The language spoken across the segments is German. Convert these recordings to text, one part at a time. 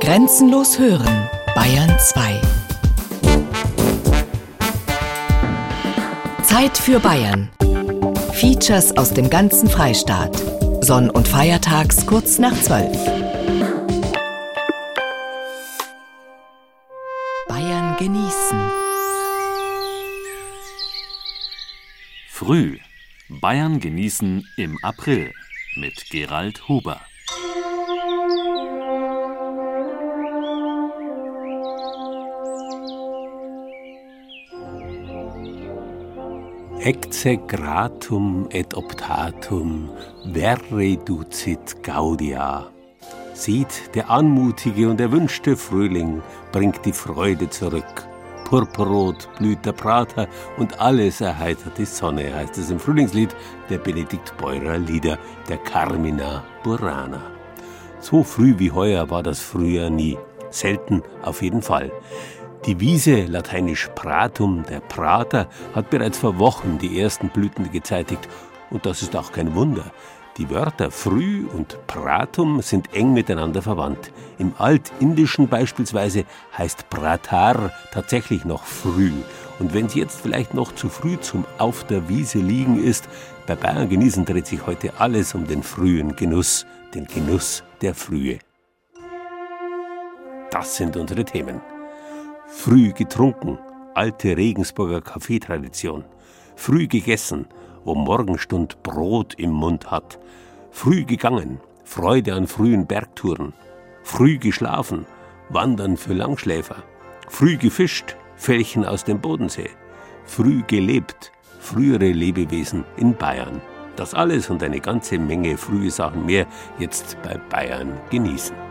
Grenzenlos hören, Bayern 2. Zeit für Bayern. Features aus dem ganzen Freistaat. Sonn- und Feiertags kurz nach 12. Bayern genießen. Früh. Bayern genießen im April mit Gerald Huber. Exegratum et optatum verre ducit gaudia. Sieht, der anmutige und erwünschte Frühling bringt die Freude zurück. Purpurrot blüht der Prater und alles erheitert die Sonne, heißt es im Frühlingslied der Benedikt Beurer Lieder, der Carmina Burana. So früh wie heuer war das Frühjahr nie. Selten auf jeden Fall. Die Wiese, lateinisch Pratum, der Prater, hat bereits vor Wochen die ersten Blüten gezeitigt. Und das ist auch kein Wunder. Die Wörter früh und Pratum sind eng miteinander verwandt. Im Altindischen beispielsweise heißt Pratar tatsächlich noch früh. Und wenn es jetzt vielleicht noch zu früh zum Auf der Wiese liegen ist, bei Bayern genießen dreht sich heute alles um den frühen Genuss, den Genuss der Frühe. Das sind unsere Themen. Früh getrunken, alte Regensburger Kaffeetradition. Früh gegessen, wo Morgenstund Brot im Mund hat. Früh gegangen, Freude an frühen Bergtouren. Früh geschlafen, Wandern für Langschläfer. Früh gefischt, Fällchen aus dem Bodensee. Früh gelebt, frühere Lebewesen in Bayern. Das alles und eine ganze Menge frühe Sachen mehr jetzt bei Bayern genießen.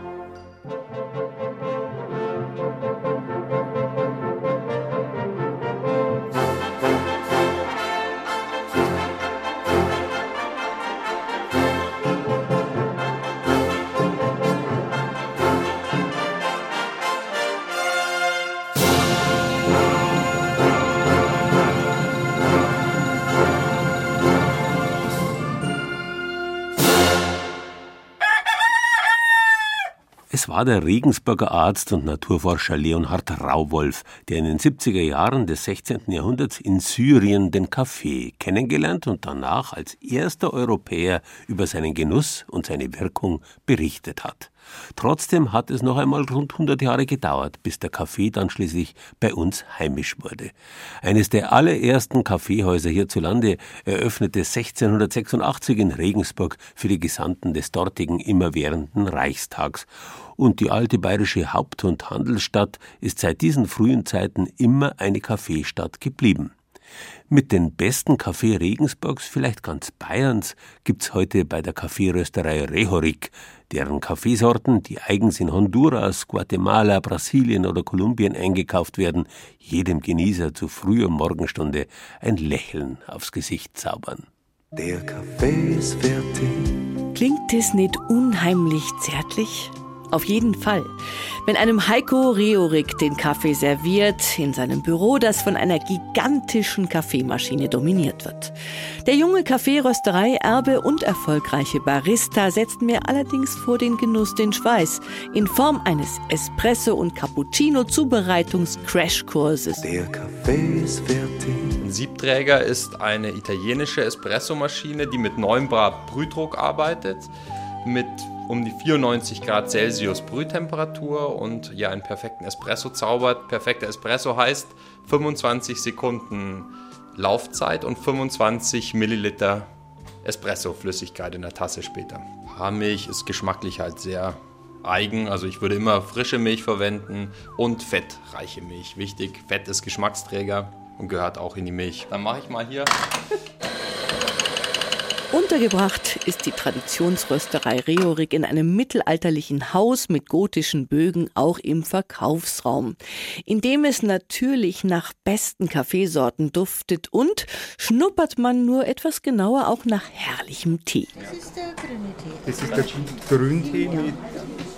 War der Regensburger Arzt und Naturforscher Leonhard Rauwolf, der in den 70er Jahren des 16. Jahrhunderts in Syrien den Kaffee kennengelernt und danach als erster Europäer über seinen Genuss und seine Wirkung berichtet hat. Trotzdem hat es noch einmal rund 100 Jahre gedauert, bis der Kaffee dann schließlich bei uns heimisch wurde. Eines der allerersten Kaffeehäuser hierzulande eröffnete 1686 in Regensburg für die Gesandten des dortigen immerwährenden Reichstags. Und die alte bayerische Haupt- und Handelsstadt ist seit diesen frühen Zeiten immer eine Kaffeestadt geblieben. Mit den besten Kaffee Regensburgs, vielleicht ganz Bayerns, gibt's heute bei der Kaffeerösterei Rehorik, deren Kaffeesorten, die eigens in Honduras, Guatemala, Brasilien oder Kolumbien eingekauft werden, jedem Genießer zu früher Morgenstunde ein Lächeln aufs Gesicht zaubern. Der Kaffee ist fertig. Klingt es nicht unheimlich zärtlich? Auf jeden Fall. Wenn einem Heiko Reorik den Kaffee serviert, in seinem Büro, das von einer gigantischen Kaffeemaschine dominiert wird. Der junge Kaffeerösterei Erbe und erfolgreiche Barista setzt mir allerdings vor den Genuss den Schweiß in Form eines Espresso- und Cappuccino-Zubereitungs-Crashkurses. Der Kaffee ist fertig. Ein Siebträger ist eine italienische Espressomaschine, die mit 9 Bar Brühdruck arbeitet, mit um die 94 Grad Celsius Brühtemperatur und ja einen perfekten Espresso zaubert. Perfekter Espresso heißt 25 Sekunden Laufzeit und 25 Milliliter Espresso-Flüssigkeit in der Tasse später. Haarmilch ist geschmacklich halt sehr eigen, also ich würde immer frische Milch verwenden und fettreiche Milch. Wichtig, Fett ist Geschmacksträger und gehört auch in die Milch. Dann mache ich mal hier Untergebracht ist die Traditionsrösterei Reorik in einem mittelalterlichen Haus mit gotischen Bögen auch im Verkaufsraum, in dem es natürlich nach besten Kaffeesorten duftet und schnuppert man nur etwas genauer auch nach herrlichem Tee. Das ist der grüne Tee. Das ist der Grüntee mit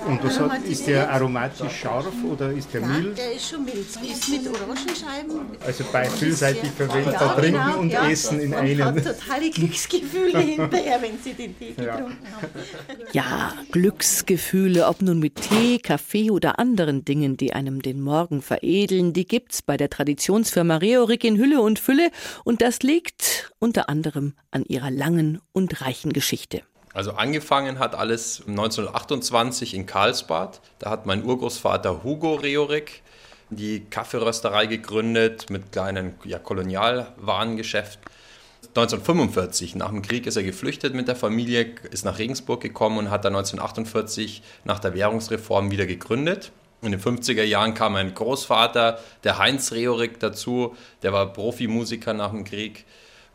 Und was hat, ist der aromatisch scharf oder ist der Nein, mild? der ist schon mild. Ist mit Orangenscheiben. Also bei vielseitig verwendet, Ja, trinken genau, und ja. essen in Man einem. hat totale Glücksgefühle hinterher, wenn sie den Tee Ja. getrunken haben. Ja, Glücksgefühle, ob nun mit Tee, Kaffee oder anderen Dingen, die einem den Morgen veredeln, die gibt's bei der Traditionsfirma Reorik in Hülle und Fülle und das liegt unter anderem an ihrer langen und reichen Geschichte. Also angefangen hat alles 1928 in Karlsbad. Da hat mein Urgroßvater Hugo Reorik die Kaffeerösterei gegründet mit kleinen ja, Kolonialwarengeschäft. 1945, nach dem Krieg, ist er geflüchtet mit der Familie, ist nach Regensburg gekommen und hat dann 1948 nach der Währungsreform wieder gegründet. In den 50er Jahren kam mein Großvater, der Heinz Reorik, dazu. Der war Profimusiker nach dem Krieg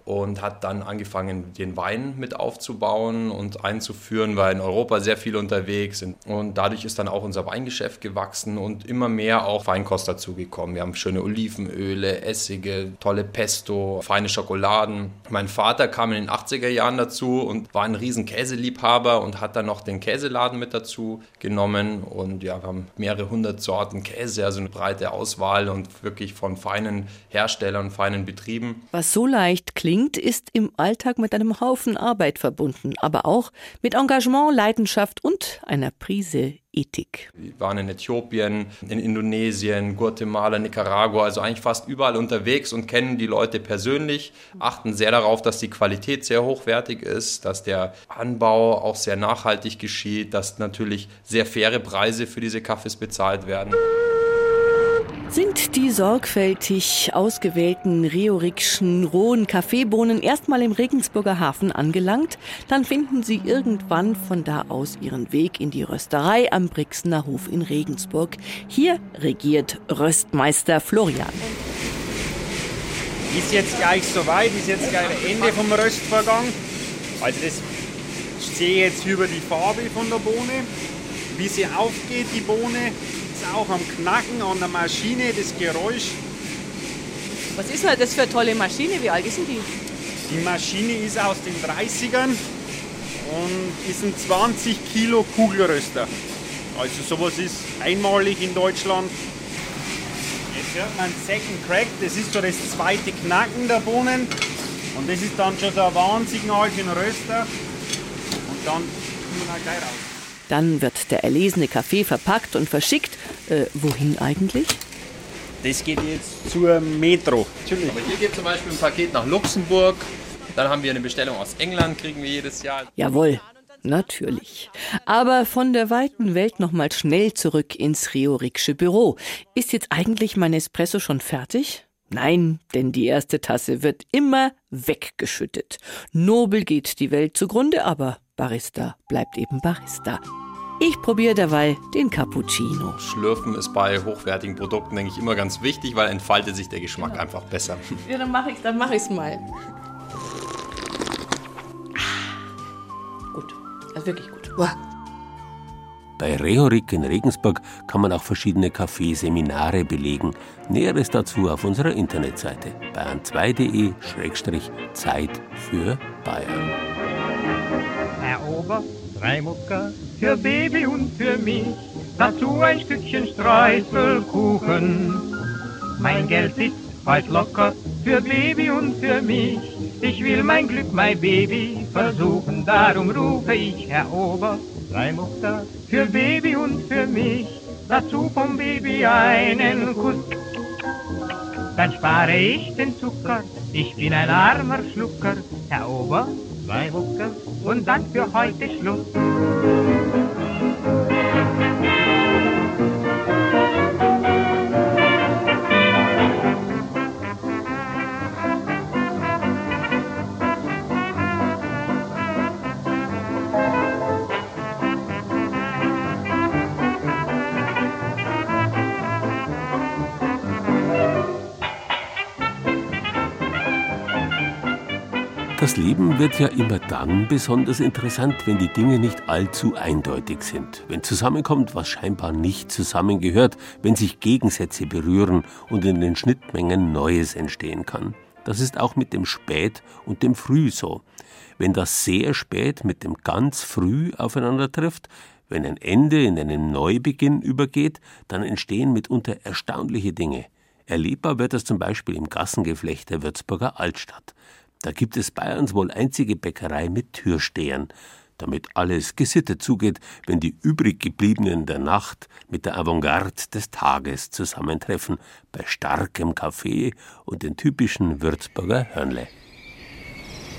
und hat dann angefangen, den Wein mit aufzubauen und einzuführen, war in Europa sehr viel unterwegs und dadurch ist dann auch unser Weingeschäft gewachsen und immer mehr auch Feinkost dazugekommen. Wir haben schöne Olivenöle, Essige, tolle Pesto, feine Schokoladen. Mein Vater kam in den 80er Jahren dazu und war ein riesen Käseliebhaber und hat dann noch den Käseladen mit dazu genommen und ja, wir haben mehrere hundert Sorten Käse, also eine breite Auswahl und wirklich von feinen Herstellern, feinen Betrieben. Was so leicht klingt, ist im Alltag mit einem Haufen Arbeit verbunden, aber auch mit Engagement, Leidenschaft und einer Prise Ethik. Wir waren in Äthiopien, in Indonesien, Guatemala, Nicaragua, also eigentlich fast überall unterwegs und kennen die Leute persönlich, achten sehr darauf, dass die Qualität sehr hochwertig ist, dass der Anbau auch sehr nachhaltig geschieht, dass natürlich sehr faire Preise für diese Kaffees bezahlt werden. Sind die sorgfältig ausgewählten Reorikschen rohen Kaffeebohnen erstmal im Regensburger Hafen angelangt, dann finden sie irgendwann von da aus ihren Weg in die Rösterei am Brixener Hof in Regensburg. Hier regiert Röstmeister Florian. Ist jetzt gleich soweit, ist jetzt gleich Ende vom Röstvorgang. Also das ich sehe jetzt über die Farbe von der Bohne, wie sie aufgeht, die Bohne. Ist auch am Knacken an der Maschine, das Geräusch. Was ist denn das für eine tolle Maschine? Wie alt ist denn die? Die Maschine ist aus den 30ern und ist ein 20 Kilo Kugelröster. Also sowas ist einmalig in Deutschland. Jetzt hört man Second Crack, das ist so das zweite Knacken der Bohnen. Und das ist dann schon so ein Warnsignal für den Röster. Und dann tun wir gleich raus. Dann wird der erlesene Kaffee verpackt und verschickt. Äh, wohin eigentlich? Das geht jetzt zur Metro. Natürlich. Aber hier geht zum Beispiel ein Paket nach Luxemburg. Dann haben wir eine Bestellung aus England, kriegen wir jedes Jahr. Jawohl, natürlich. Aber von der weiten Welt nochmal schnell zurück ins Rioriksche Büro. Ist jetzt eigentlich mein Espresso schon fertig? Nein, denn die erste Tasse wird immer weggeschüttet. Nobel geht die Welt zugrunde, aber Barista bleibt eben Barista. Ich probiere derweil den Cappuccino. Schlürfen ist bei hochwertigen Produkten, denke ich, immer ganz wichtig, weil entfaltet sich der Geschmack einfach besser. Ja, dann mache ich dann mach ich's mal. Gut. Also wirklich gut. Bei Rehorik in Regensburg kann man auch verschiedene Kaffeeseminare belegen. Näheres dazu auf unserer Internetseite bayern2.de-zeit für Bayern. Herr Ober, drei Mucker für Baby und für mich, dazu ein Stückchen Streuselkuchen. Mein Geld sitzt bald locker für Baby und für mich. Ich will mein Glück, mein Baby, versuchen, darum rufe ich, Herr Ober, drei Mucker für Baby und für mich, dazu vom Baby einen Kuss. Dann spare ich den Zucker, ich bin ein armer Schlucker, Herr Ober, zwei Mucker und dann für heute Schluss. Wird ja immer dann besonders interessant, wenn die Dinge nicht allzu eindeutig sind. Wenn zusammenkommt, was scheinbar nicht zusammengehört, wenn sich Gegensätze berühren und in den Schnittmengen Neues entstehen kann. Das ist auch mit dem Spät und dem Früh so. Wenn das sehr spät mit dem ganz früh aufeinander trifft, Wenn ein Ende in einen Neubeginn übergeht, dann entstehen mitunter erstaunliche Dinge. Erlebbar wird das zum Beispiel im Gassengeflecht der Würzburger Altstadt. Da gibt es Bayerns wohl einzige Bäckerei mit Türstehern, damit alles gesittet zugeht, wenn die übrig gebliebenen der Nacht mit der Avantgarde des Tages zusammentreffen, bei starkem Kaffee und den typischen Würzburger Hörnle.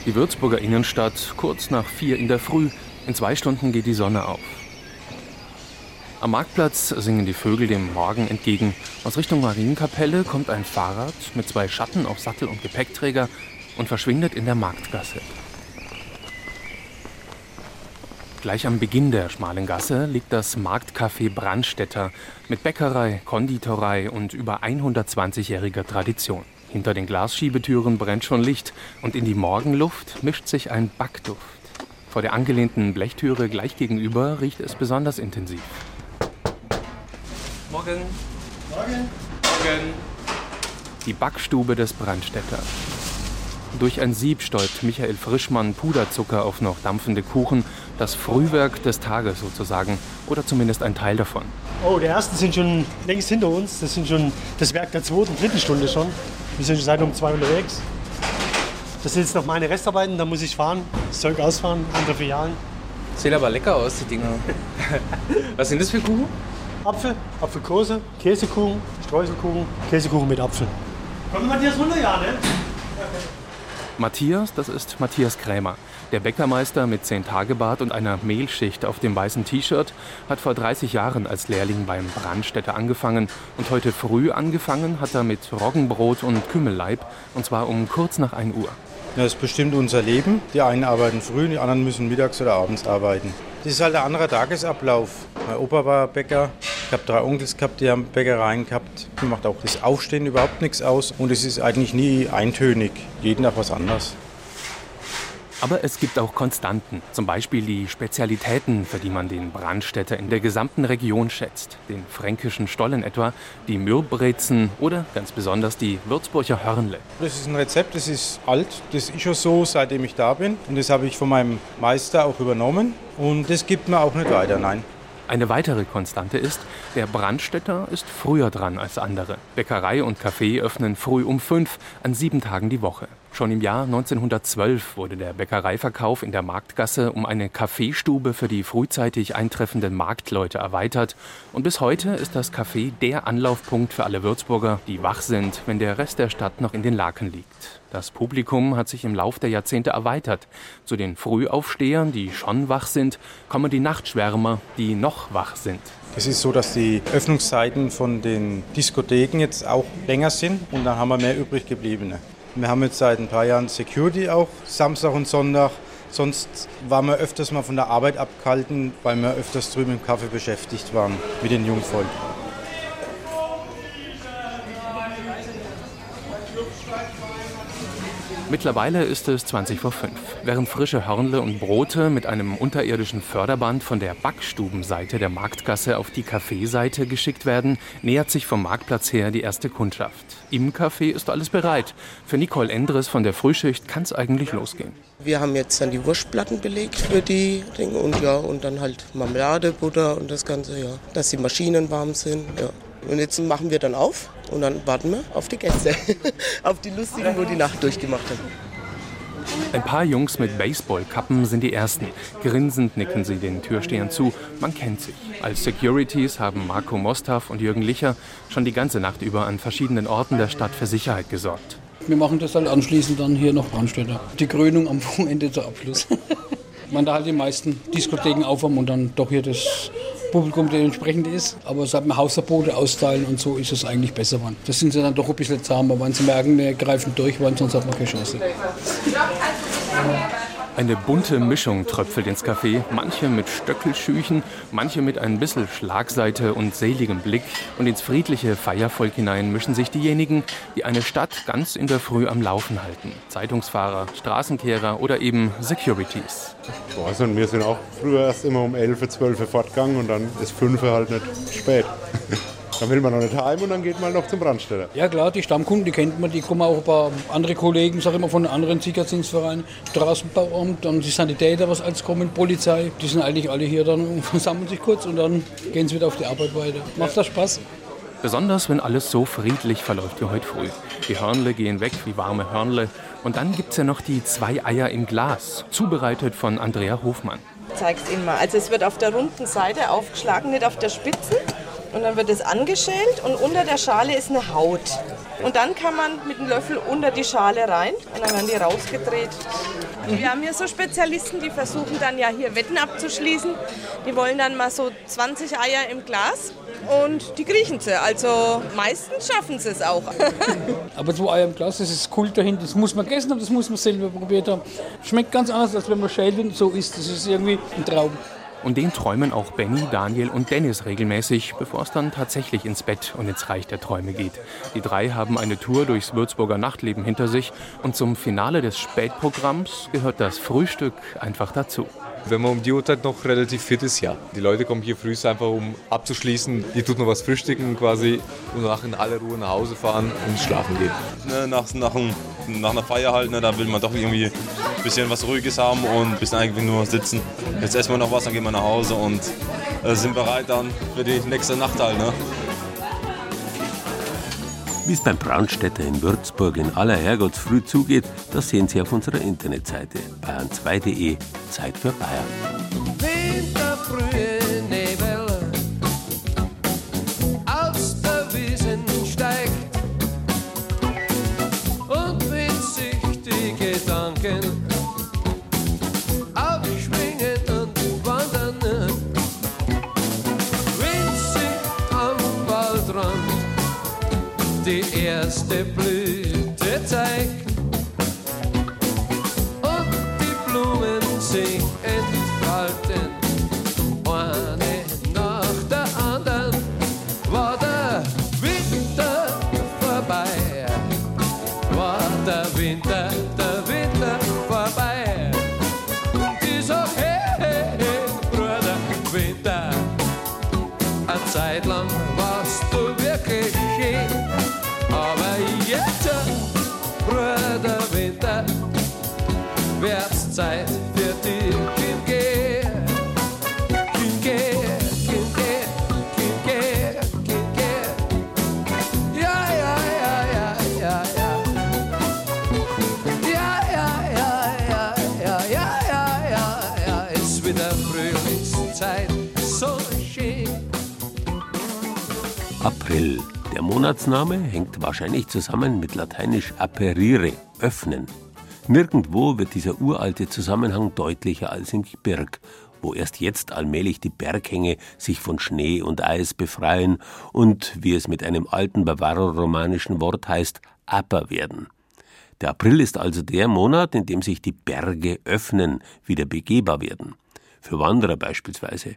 Die Würzburger Innenstadt kurz nach vier in der Früh. In zwei Stunden geht die Sonne auf. Am Marktplatz singen die Vögel dem Morgen entgegen. Aus Richtung Marienkapelle kommt ein Fahrrad mit zwei Schatten auf Sattel und Gepäckträger und verschwindet in der Marktgasse. Gleich am Beginn der schmalen Gasse liegt das Marktcafé Brandstätter mit Bäckerei, Konditorei und über 120-jähriger Tradition. Hinter den Glasschiebetüren brennt schon Licht und in die Morgenluft mischt sich ein Backduft. Vor der angelehnten Blechtüre gleich gegenüber riecht es besonders intensiv. Morgen. Morgen. Morgen. Die Backstube des Brandstätter. Durch ein Sieb stäubt Michael Frischmann Puderzucker auf noch dampfende Kuchen, das Frühwerk des Tages sozusagen, oder zumindest ein Teil davon. Oh, die ersten sind schon längst hinter uns. Das sind schon das Werk der zweiten, dritten Stunde schon. Wir sind schon seit um zwei unterwegs. Das sind jetzt noch meine Restarbeiten, da muss ich fahren, das Zeug ausfahren, andere Filialen. Sehen aber lecker aus, die Dinger. Was sind das für Kuchen? Apfel, Apfelkose, Käsekuchen, Streuselkuchen, Käsekuchen mit Apfel. Kommt Matthias runter, ja, ne? Matthias, das ist Matthias Krämer. Der Bäckermeister mit 10-Tage-Bart und einer Mehlschicht auf dem weißen T-Shirt hat vor 30 Jahren als Lehrling beim Brandstätter angefangen. Und heute früh angefangen hat er mit Roggenbrot und Kümmelleib. Und zwar um kurz nach 1 Uhr. Das bestimmt unser Leben. Die einen arbeiten früh, die anderen müssen mittags oder abends arbeiten. Das ist halt ein anderer Tagesablauf. Mein Opa war Bäcker. Ich habe drei Onkels gehabt, die haben Bäckereien gehabt. Mir macht auch das Aufstehen überhaupt nichts aus. Und es ist eigentlich nie eintönig. Jeden Tag was anderes. Aber es gibt auch Konstanten, zum Beispiel die Spezialitäten, für die man den Brandstätter in der gesamten Region schätzt. Den fränkischen Stollen etwa, die Mürbbrezen oder ganz besonders die Würzburger Hörnle. Das ist ein Rezept, das ist alt, das ist schon so, seitdem ich da bin. Und das habe ich von meinem Meister auch übernommen. Und das gibt mir auch nicht weiter, nein. Eine weitere Konstante ist, der Brandstätter ist früher dran als andere. Bäckerei und Café öffnen früh um fünf, an sieben Tagen die Woche. Schon im Jahr 1912 wurde der Bäckereiverkauf in der Marktgasse um eine Kaffeestube für die frühzeitig eintreffenden Marktleute erweitert. Und bis heute ist das Café der Anlaufpunkt für alle Würzburger, die wach sind, wenn der Rest der Stadt noch in den Laken liegt. Das Publikum hat sich im Lauf der Jahrzehnte erweitert. Zu den Frühaufstehern, die schon wach sind, kommen die Nachtschwärmer, die noch wach sind. Es ist so, dass die Öffnungszeiten von den Diskotheken jetzt auch länger sind und dann haben wir mehr übrig gebliebene. Wir haben jetzt seit ein paar Jahren Security auch, Samstag und Sonntag. Sonst waren wir öfters mal von der Arbeit abgehalten, weil wir öfters drüben im Kaffee beschäftigt waren mit den Jungvolk. Mittlerweile ist es 20 vor 5. Während frische Hörnle und Brote mit einem unterirdischen Förderband von der Backstubenseite der Marktgasse auf die Kaffeeseite geschickt werden, nähert sich vom Marktplatz her die erste Kundschaft. Im Café ist alles bereit. Für Nicole Endres von der Frühschicht kann es eigentlich losgehen. Wir haben jetzt dann die Wurstplatten belegt für die Dinge und ja, und dann halt Marmelade, Butter und das Ganze, ja. Dass die Maschinen warm sind, ja. Und jetzt machen wir dann auf und dann warten wir auf die Gäste, auf die Lustigen, wo die Nacht durchgemacht haben. Ein paar Jungs mit Baseballkappen sind die ersten. Grinsend nicken sie den Türstehern zu. Man kennt sich. Als Securities haben Marco Mostav und Jürgen Licher schon die ganze Nacht über an verschiedenen Orten der Stadt für Sicherheit gesorgt. Wir machen das halt anschließend dann hier noch Brandstätter. Die Krönung am Wochenende zur Abschluss. Man da halt die meisten Diskotheken aufhaben und dann doch hier das Publikum dementsprechend ist. Aber seit wir Hausverbote austeilen und so ist es eigentlich besser geworden. Das sind sie dann doch ein bisschen zahm, aber wenn sie merken, wir greifen durch, weil sonst hat man keine Chance. Eine bunte Mischung tröpfelt ins Café, manche mit Stöckelschüchen, manche mit ein bisschen Schlagseite und seligem Blick. Und ins friedliche Feiervolk hinein mischen sich diejenigen, die eine Stadt ganz in der Früh am Laufen halten. Zeitungsfahrer, Straßenkehrer oder eben Securities. Also, und wir sind auch früher erst immer um 11, 12 Uhr fortgegangen und dann ist 5 Uhr halt nicht spät. Dann will man noch nicht heim und dann geht man noch zum Brandstätter. Ja klar, die Stammkunden, die kennt man, die kommen auch ein paar andere Kollegen, sag ich mal, von anderen Sicherheitsdienstvereinen, Straßenbauamt, dann die Sanitäter, was als kommen, Polizei. Die sind eigentlich alle hier dann und versammeln sich kurz und dann gehen sie wieder auf die Arbeit weiter. Macht das Spaß? Besonders wenn alles so friedlich verläuft wie heute früh. Die Hörnle gehen weg wie warme Hörnle. Und dann gibt's ja noch die zwei Eier im Glas, zubereitet von Andrea Hofmann. Zeig's Ihnen mal. Also es wird auf der runden Seite aufgeschlagen, nicht auf der Spitzen. Und dann wird es angeschält und unter der Schale ist eine Haut. Und dann kann man mit dem Löffel unter die Schale rein und dann werden die rausgedreht. Wir haben hier so Spezialisten, die versuchen dann ja hier Wetten abzuschließen. Die wollen dann mal so 20 Eier im Glas und die kriechen sie. Also meistens schaffen sie es auch. Aber zwei Eier im Glas, das ist Kult dahinter. Das muss man gegessen haben, das muss man selber probiert haben. Schmeckt ganz anders, als wenn man schält und so isst. Das ist irgendwie ein Traum. Und den träumen auch Benny, Daniel und Dennis regelmäßig, bevor es dann tatsächlich ins Bett und ins Reich der Träume geht. Die drei haben eine Tour durchs Würzburger Nachtleben hinter sich und zum Finale des Spätprogramms gehört das Frühstück einfach dazu. Wenn man um die Uhrzeit noch relativ fit ist, ja. Die Leute kommen hier früh einfach, um abzuschließen. Die tut noch was frühstücken quasi und danach in aller Ruhe nach Hause fahren und schlafen gehen. Ne, nach, nach, nach einer Feier halt, ne, da will man doch irgendwie ein bisschen was Ruhiges haben und ein bisschen eigentlich nur sitzen. Jetzt essen wir noch was, dann gehen wir nach Hause und äh, sind bereit dann für die nächste Nacht halt. Ne? Wie es beim Brandstätter in Würzburg in aller Herrgottsfrüh zugeht, das sehen Sie auf unserer Internetseite bayern2.de Zeit für Bayern. det bløde tag. Und die Blumen singen Monatsname hängt wahrscheinlich zusammen mit lateinisch aperire, öffnen. Nirgendwo wird dieser uralte Zusammenhang deutlicher als im Gebirg, wo erst jetzt allmählich die Berghänge sich von Schnee und Eis befreien und, wie es mit einem alten bavaroromanischen Wort heißt, aper werden. Der April ist also der Monat, in dem sich die Berge öffnen, wieder begehbar werden. Für Wanderer beispielsweise.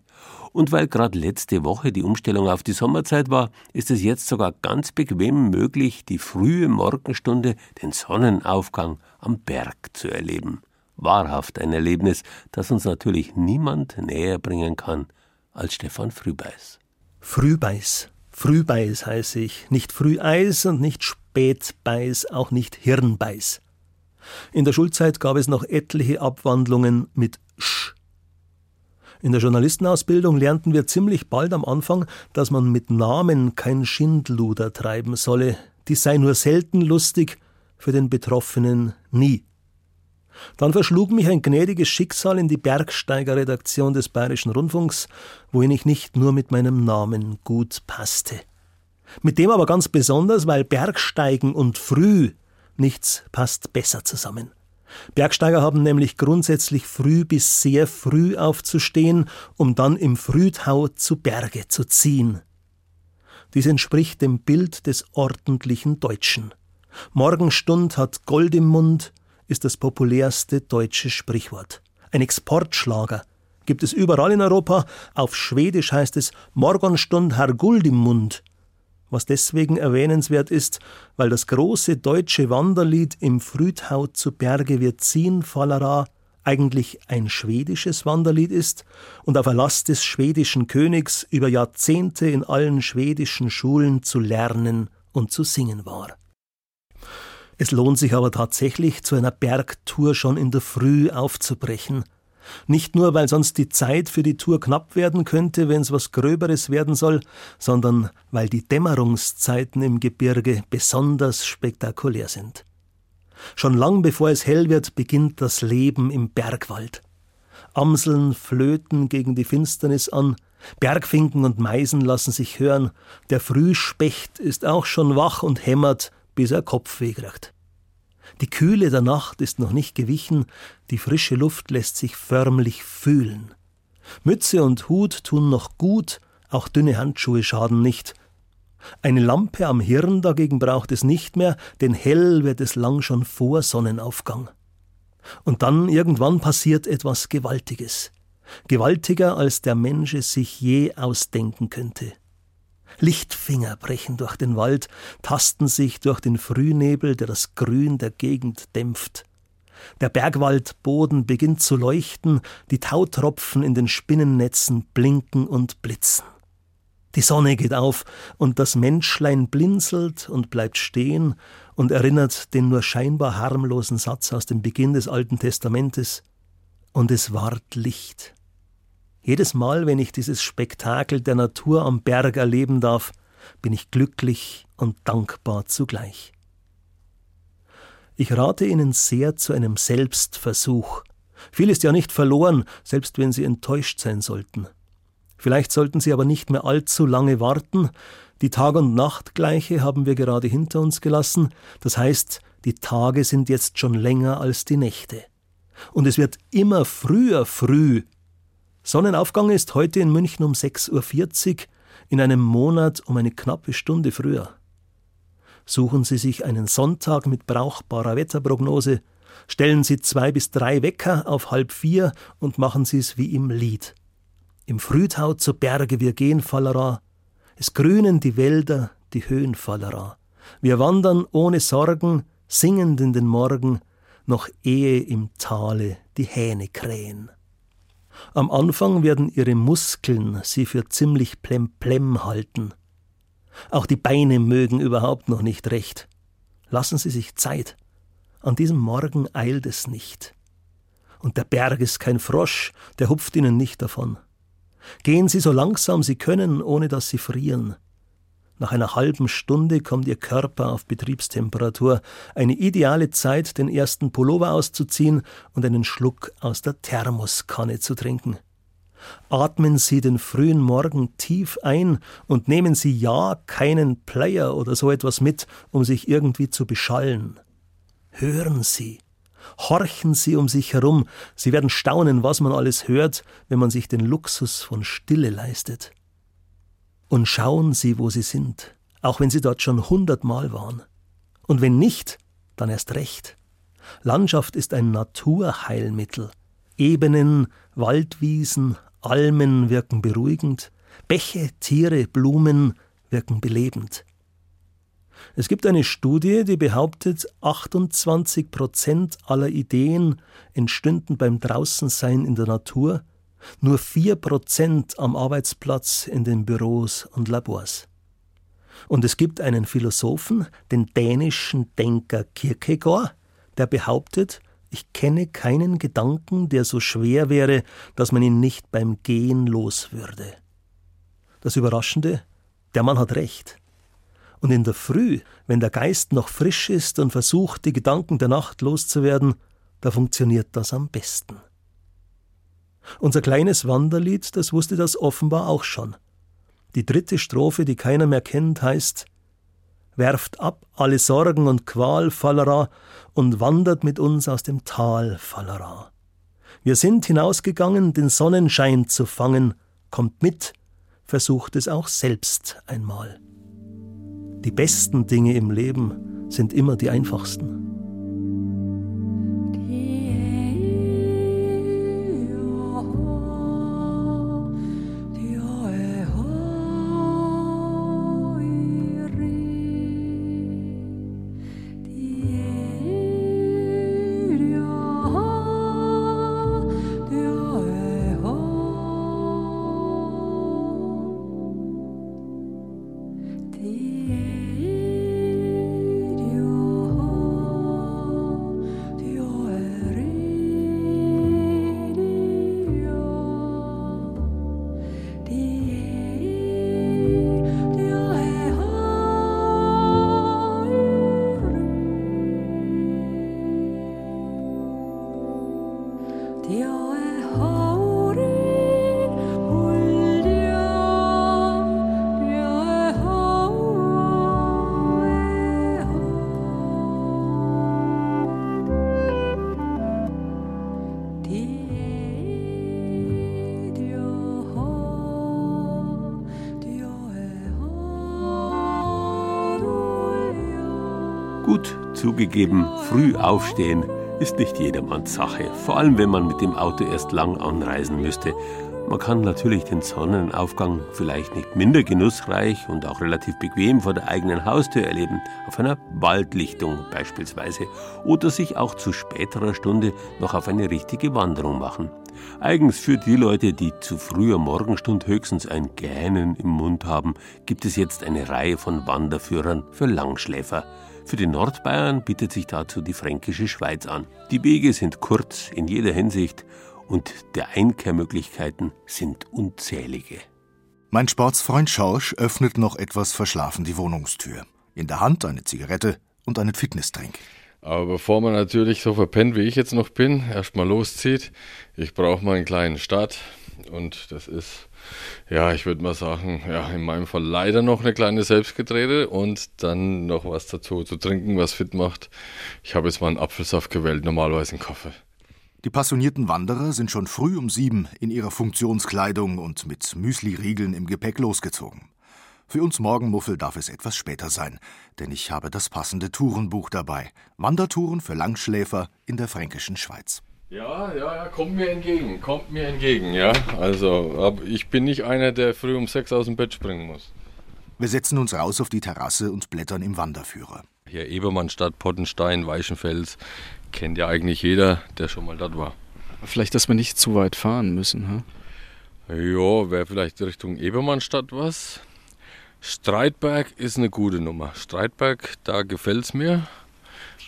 Und weil gerade letzte Woche die Umstellung auf die Sommerzeit war, ist es jetzt sogar ganz bequem möglich, die frühe Morgenstunde, den Sonnenaufgang am Berg zu erleben. Wahrhaft ein Erlebnis, das uns natürlich niemand näher bringen kann als Stefan Frühbeiß. Frühbeiß. Frühbeiß heiße ich. Nicht Früheis und nicht Spätbeiß, auch nicht Hirnbeiß. In der Schulzeit gab es noch etliche Abwandlungen mit Sch. In der Journalistenausbildung lernten wir ziemlich bald am Anfang, dass man mit Namen kein Schindluder treiben solle. Dies sei nur selten lustig, für den Betroffenen nie. Dann verschlug mich ein gnädiges Schicksal in die Bergsteigerredaktion des Bayerischen Rundfunks, wohin ich nicht nur mit meinem Namen gut passte. Mit dem aber ganz besonders, weil Bergsteigen und früh nichts passt besser zusammen. Bergsteiger haben nämlich grundsätzlich früh bis sehr früh aufzustehen, um dann im Frühtau zu Berge zu ziehen. Dies entspricht dem Bild des ordentlichen Deutschen. Morgenstund hat Gold im Mund ist das populärste deutsche Sprichwort. Ein Exportschlager gibt es überall in Europa. Auf Schwedisch heißt es Morgenstund har Guld im Mund was deswegen erwähnenswert ist, weil das große deutsche Wanderlied im Frühtau zu Berge wir ziehen, Fallera eigentlich ein schwedisches Wanderlied ist und auf Erlass des schwedischen Königs über Jahrzehnte in allen schwedischen Schulen zu lernen und zu singen war. Es lohnt sich aber tatsächlich, zu einer Bergtour schon in der Früh aufzubrechen. Nicht nur, weil sonst die Zeit für die Tour knapp werden könnte, wenn es was Gröberes werden soll, sondern weil die Dämmerungszeiten im Gebirge besonders spektakulär sind. Schon lang bevor es hell wird, beginnt das Leben im Bergwald. Amseln flöten gegen die Finsternis an, Bergfinken und Meisen lassen sich hören, der Frühspecht ist auch schon wach und hämmert, bis er Kopfweh kriegt. Die Kühle der Nacht ist noch nicht gewichen, die frische Luft lässt sich förmlich fühlen. Mütze und Hut tun noch gut, auch dünne Handschuhe schaden nicht. Eine Lampe am Hirn dagegen braucht es nicht mehr, denn hell wird es lang schon vor Sonnenaufgang. Und dann irgendwann passiert etwas Gewaltiges. Gewaltiger, als der Mensch es sich je ausdenken könnte. Lichtfinger brechen durch den Wald, tasten sich durch den Frühnebel, der das Grün der Gegend dämpft. Der Bergwaldboden beginnt zu leuchten, die Tautropfen in den Spinnennetzen blinken und blitzen. Die Sonne geht auf, und das Menschlein blinzelt und bleibt stehen und erinnert den nur scheinbar harmlosen Satz aus dem Beginn des Alten Testamentes Und es ward Licht. Jedes Mal, wenn ich dieses Spektakel der Natur am Berg erleben darf, bin ich glücklich und dankbar zugleich. Ich rate Ihnen sehr zu einem Selbstversuch. Viel ist ja nicht verloren, selbst wenn Sie enttäuscht sein sollten. Vielleicht sollten Sie aber nicht mehr allzu lange warten. Die Tag- und Nachtgleiche haben wir gerade hinter uns gelassen. Das heißt, die Tage sind jetzt schon länger als die Nächte. Und es wird immer früher früh. Sonnenaufgang ist heute in München um 6.40 Uhr, in einem Monat um eine knappe Stunde früher. Suchen Sie sich einen Sonntag mit brauchbarer Wetterprognose, stellen Sie zwei bis drei Wecker auf halb vier und machen Sie es wie im Lied. Im Frühtau zu Berge wir gehen, Fallera. Es grünen die Wälder, die Höhen, Fallera. Wir wandern ohne Sorgen, singend in den Morgen, noch ehe im Tale die Hähne krähen. Am Anfang werden ihre Muskeln sie für ziemlich plemplem halten. Auch die Beine mögen überhaupt noch nicht recht. Lassen Sie sich Zeit. An diesem Morgen eilt es nicht. Und der Berg ist kein Frosch, der hupft Ihnen nicht davon. Gehen Sie so langsam Sie können, ohne dass Sie frieren. Nach einer halben Stunde kommt Ihr Körper auf Betriebstemperatur, eine ideale Zeit, den ersten Pullover auszuziehen und einen Schluck aus der Thermoskanne zu trinken. Atmen Sie den frühen Morgen tief ein und nehmen Sie ja keinen Player oder so etwas mit, um sich irgendwie zu beschallen. Hören Sie, Horchen Sie um sich herum, Sie werden staunen, was man alles hört, wenn man sich den Luxus von Stille leistet. Und schauen Sie, wo Sie sind, auch wenn Sie dort schon hundertmal waren. Und wenn nicht, dann erst recht. Landschaft ist ein Naturheilmittel. Ebenen, Waldwiesen, Almen wirken beruhigend, Bäche, Tiere, Blumen wirken belebend. Es gibt eine Studie, die behauptet, 28 Prozent aller Ideen entstünden beim Draußensein in der Natur, nur 4 Prozent am Arbeitsplatz in den Büros und Labors. Und es gibt einen Philosophen, den dänischen Denker Kierkegaard, der behauptet, ich kenne keinen Gedanken, der so schwer wäre, dass man ihn nicht beim Gehen loswürde. Das Überraschende, der Mann hat recht. Und in der Früh, wenn der Geist noch frisch ist und versucht, die Gedanken der Nacht loszuwerden, da funktioniert das am besten. Unser kleines Wanderlied, das wusste das offenbar auch schon. Die dritte Strophe, die keiner mehr kennt, heißt Werft ab alle Sorgen und Qual, Fallera, und wandert mit uns aus dem Tal, Fallera. Wir sind hinausgegangen, den Sonnenschein zu fangen, kommt mit, versucht es auch selbst einmal. Die besten Dinge im Leben sind immer die einfachsten. Zugegeben, früh aufstehen ist nicht jedermanns Sache, vor allem wenn man mit dem Auto erst lang anreisen müsste. Man kann natürlich den Sonnenaufgang vielleicht nicht minder genussreich und auch relativ bequem vor der eigenen Haustür erleben, auf einer Waldlichtung beispielsweise, oder sich auch zu späterer Stunde noch auf eine richtige Wanderung machen. Eigens für die Leute, die zu früher Morgenstund höchstens ein Gähnen im Mund haben, gibt es jetzt eine Reihe von Wanderführern für Langschläfer. Für die Nordbayern bietet sich dazu die fränkische Schweiz an. Die Wege sind kurz in jeder Hinsicht und der Einkehrmöglichkeiten sind unzählige. Mein Sportsfreund Schorsch öffnet noch etwas verschlafen die Wohnungstür. In der Hand eine Zigarette und einen Fitnessdrink. Aber bevor man natürlich so verpennt, wie ich jetzt noch bin, erstmal loszieht, ich brauche mal einen kleinen Start. Und das ist, ja, ich würde mal sagen, ja, in meinem Fall leider noch eine kleine Selbstgedrehte und dann noch was dazu zu trinken, was fit macht. Ich habe jetzt mal einen Apfelsaft gewählt, normalerweise einen Kaffee. Die passionierten Wanderer sind schon früh um sieben in ihrer Funktionskleidung und mit Müsli-Riegeln im Gepäck losgezogen. Für uns Morgenmuffel darf es etwas später sein, denn ich habe das passende Tourenbuch dabei. Wandertouren für Langschläfer in der fränkischen Schweiz. Ja, ja, ja, kommt mir entgegen, kommt mir entgegen, ja. Also, ich bin nicht einer, der früh um sechs aus dem Bett springen muss. Wir setzen uns raus auf die Terrasse und blättern im Wanderführer. Hier Ebermannstadt, Pottenstein, Weichenfels, kennt ja eigentlich jeder, der schon mal dort war. Vielleicht, dass wir nicht zu weit fahren müssen, hm? Ja, wäre vielleicht Richtung Ebermannstadt was. Streitberg ist eine gute Nummer. Streitberg, da gefällt es mir.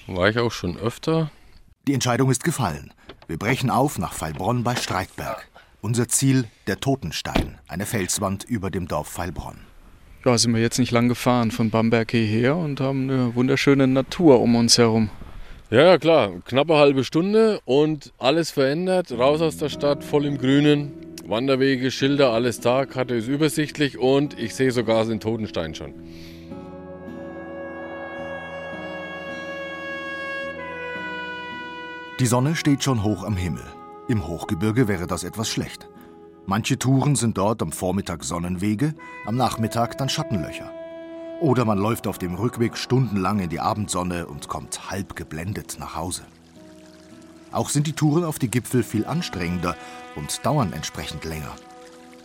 War ich auch schon öfter. Die Entscheidung ist gefallen. Wir brechen auf nach Veilbronn bei Streitberg. Unser Ziel der Totenstein, eine Felswand über dem Dorf Veilbronn. Ja, sind wir jetzt nicht lang gefahren von Bamberg hierher und haben eine wunderschöne Natur um uns herum. Ja, ja, klar. Knappe halbe Stunde und alles verändert. Raus aus der Stadt, voll im Grünen. Wanderwege, Schilder, alles da. Karte ist übersichtlich und ich sehe sogar den Totenstein schon. Die Sonne steht schon hoch am Himmel. Im Hochgebirge wäre das etwas schlecht. Manche Touren sind dort am Vormittag Sonnenwege, am Nachmittag dann Schattenlöcher. Oder man läuft auf dem Rückweg stundenlang in die Abendsonne und kommt halb geblendet nach Hause. Auch sind die Touren auf die Gipfel viel anstrengender und dauern entsprechend länger.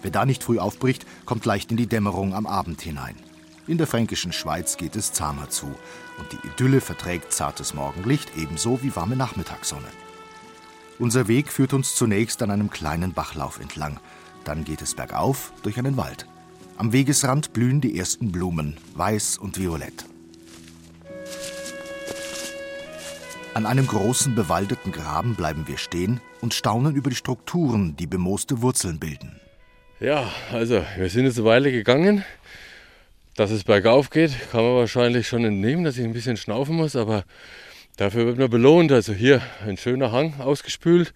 Wer da nicht früh aufbricht, kommt leicht in die Dämmerung am Abend hinein. In der fränkischen Schweiz geht es zahmer zu und die Idylle verträgt zartes Morgenlicht ebenso wie warme Nachmittagssonne. Unser Weg führt uns zunächst an einem kleinen Bachlauf entlang, dann geht es bergauf durch einen Wald. Am Wegesrand blühen die ersten Blumen, weiß und violett. An einem großen bewaldeten Graben bleiben wir stehen und staunen über die Strukturen, die bemooste Wurzeln bilden. Ja, also wir sind jetzt eine Weile gegangen. Dass es bergauf geht, kann man wahrscheinlich schon entnehmen, dass ich ein bisschen schnaufen muss, aber dafür wird man belohnt. Also hier ein schöner Hang ausgespült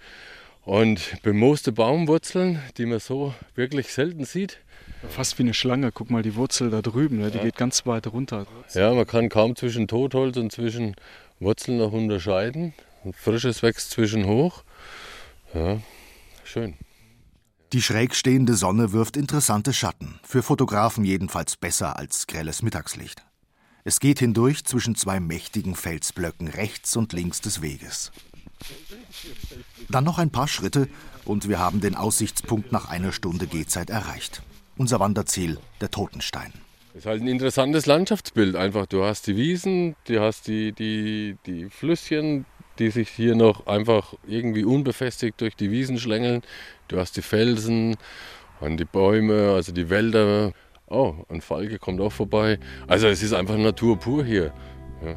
und bemooste Baumwurzeln, die man so wirklich selten sieht. Fast wie eine Schlange. Guck mal die Wurzel da drüben, ne? die Ja. geht ganz weit runter. Ja, man kann kaum zwischen Totholz und zwischen Wurzeln noch unterscheiden. Frisches wächst zwischen hoch. Ja, schön. Die schräg stehende Sonne wirft interessante Schatten, für Fotografen jedenfalls besser als grelles Mittagslicht. Es geht hindurch zwischen zwei mächtigen Felsblöcken rechts und links des Weges. Dann noch ein paar Schritte und wir haben den Aussichtspunkt nach einer Stunde Gehzeit erreicht. Unser Wanderziel, der Totenstein. Das ist halt ein interessantes Landschaftsbild. Einfach, du hast die Wiesen, du hast die, die, die Flüsschen, die sich hier noch einfach irgendwie unbefestigt durch die Wiesen schlängeln. Du hast die Felsen und die Bäume, also die Wälder. Oh, ein Falke kommt auch vorbei. Also es ist einfach Natur pur hier. Ja.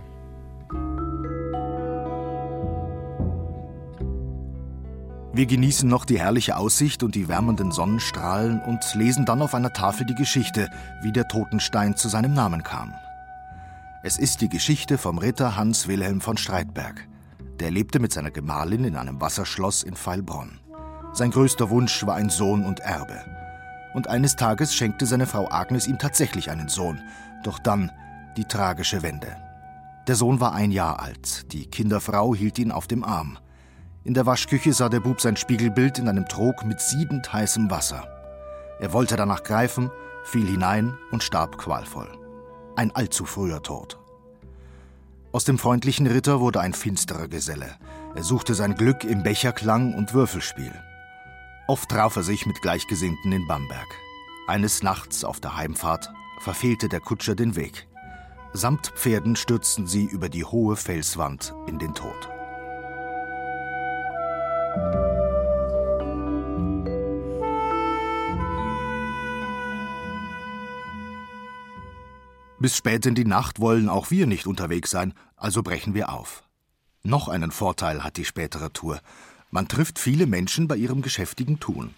Wir genießen noch die herrliche Aussicht und die wärmenden Sonnenstrahlen und lesen dann auf einer Tafel die Geschichte, wie der Totenstein zu seinem Namen kam. Es ist die Geschichte vom Ritter Hans Wilhelm von Streitberg. Der lebte mit seiner Gemahlin in einem Wasserschloss in Pfeilbronn. Sein größter Wunsch war ein Sohn und Erbe. Und eines Tages schenkte seine Frau Agnes ihm tatsächlich einen Sohn. Doch dann die tragische Wende. Der Sohn war ein Jahr alt, die Kinderfrau hielt ihn auf dem Arm. In der Waschküche sah der Bub sein Spiegelbild in einem Trog mit siedend heißem Wasser. Er wollte danach greifen, fiel hinein und starb qualvoll. Ein allzu früher Tod. Aus dem freundlichen Ritter wurde ein finsterer Geselle. Er suchte sein Glück im Becherklang und Würfelspiel. Oft traf er sich mit Gleichgesinnten in Bamberg. Eines Nachts auf der Heimfahrt verfehlte der Kutscher den Weg. Samt Pferden stürzten sie über die hohe Felswand in den Tod. Bis spät in die Nacht wollen auch wir nicht unterwegs sein, also brechen wir auf. Noch einen Vorteil hat die spätere Tour. Man trifft viele Menschen bei ihrem geschäftigen Tun.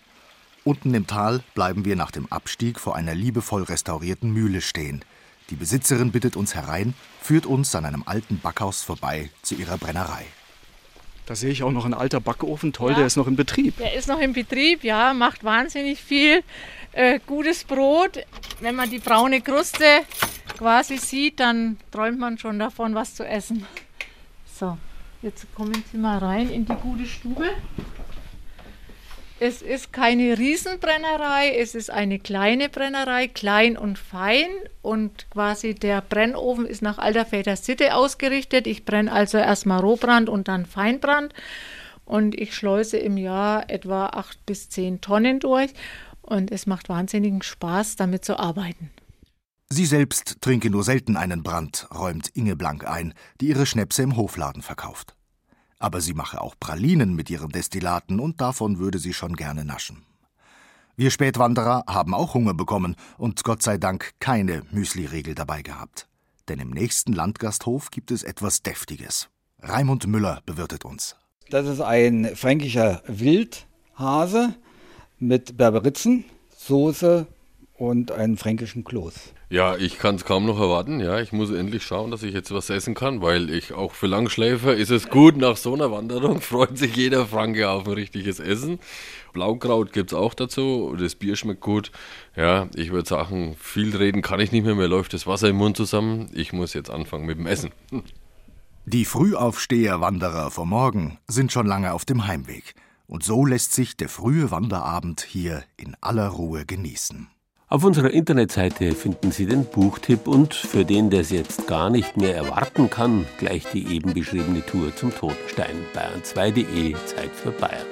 Unten im Tal bleiben wir nach dem Abstieg vor einer liebevoll restaurierten Mühle stehen. Die Besitzerin bittet uns herein, führt uns an einem alten Backhaus vorbei zu ihrer Brennerei. Da sehe ich auch noch ein alter Backofen. Toll, Ja. der ist noch in Betrieb. Der ist noch im Betrieb, ja, macht wahnsinnig viel äh, gutes Brot. Wenn man die braune Kruste quasi sieht, dann träumt man schon davon, was zu essen. So, jetzt kommen Sie mal rein in die gute Stube. Es ist keine Riesenbrennerei, es ist eine kleine Brennerei, klein und fein. Und quasi der Brennofen ist nach alter Väter Sitte ausgerichtet. Ich brenne also erstmal Rohbrand und dann Feinbrand. Und ich schleuse im Jahr etwa acht bis zehn Tonnen durch. Und es macht wahnsinnigen Spaß, damit zu arbeiten. Sie selbst trinke nur selten einen Brand, räumt Inge Blank ein, die ihre Schnäpse im Hofladen verkauft. Aber sie mache auch Pralinen mit ihren Destillaten und davon würde sie schon gerne naschen. Wir Spätwanderer haben auch Hunger bekommen und Gott sei Dank keine Müsli-Regel dabei gehabt. Denn im nächsten Landgasthof gibt es etwas Deftiges. Raimund Müller bewirtet uns. Das ist ein fränkischer Wildhase mit Berberitzen, Soße und einem fränkischen Kloß. Ja, ich kann es kaum noch erwarten. Ja, ich muss endlich schauen, dass ich jetzt was essen kann, weil ich auch für Langschläfer ist es gut. Nach so einer Wanderung freut sich jeder Franke auf ein richtiges Essen. Blaukraut gibt es auch dazu. Das Bier schmeckt gut. Ja, ich würde sagen, viel reden kann ich nicht mehr. Mir läuft das Wasser im Mund zusammen. Ich muss jetzt anfangen mit dem Essen. Die Frühaufsteher-Wanderer vom Morgen sind schon lange auf dem Heimweg. Und so lässt sich der frühe Wanderabend hier in aller Ruhe genießen. Auf unserer Internetseite finden Sie den Buchtipp und für den, der es jetzt gar nicht mehr erwarten kann, gleich die eben beschriebene Tour zum Totenstein. Bayern2.de Zeit für Bayern.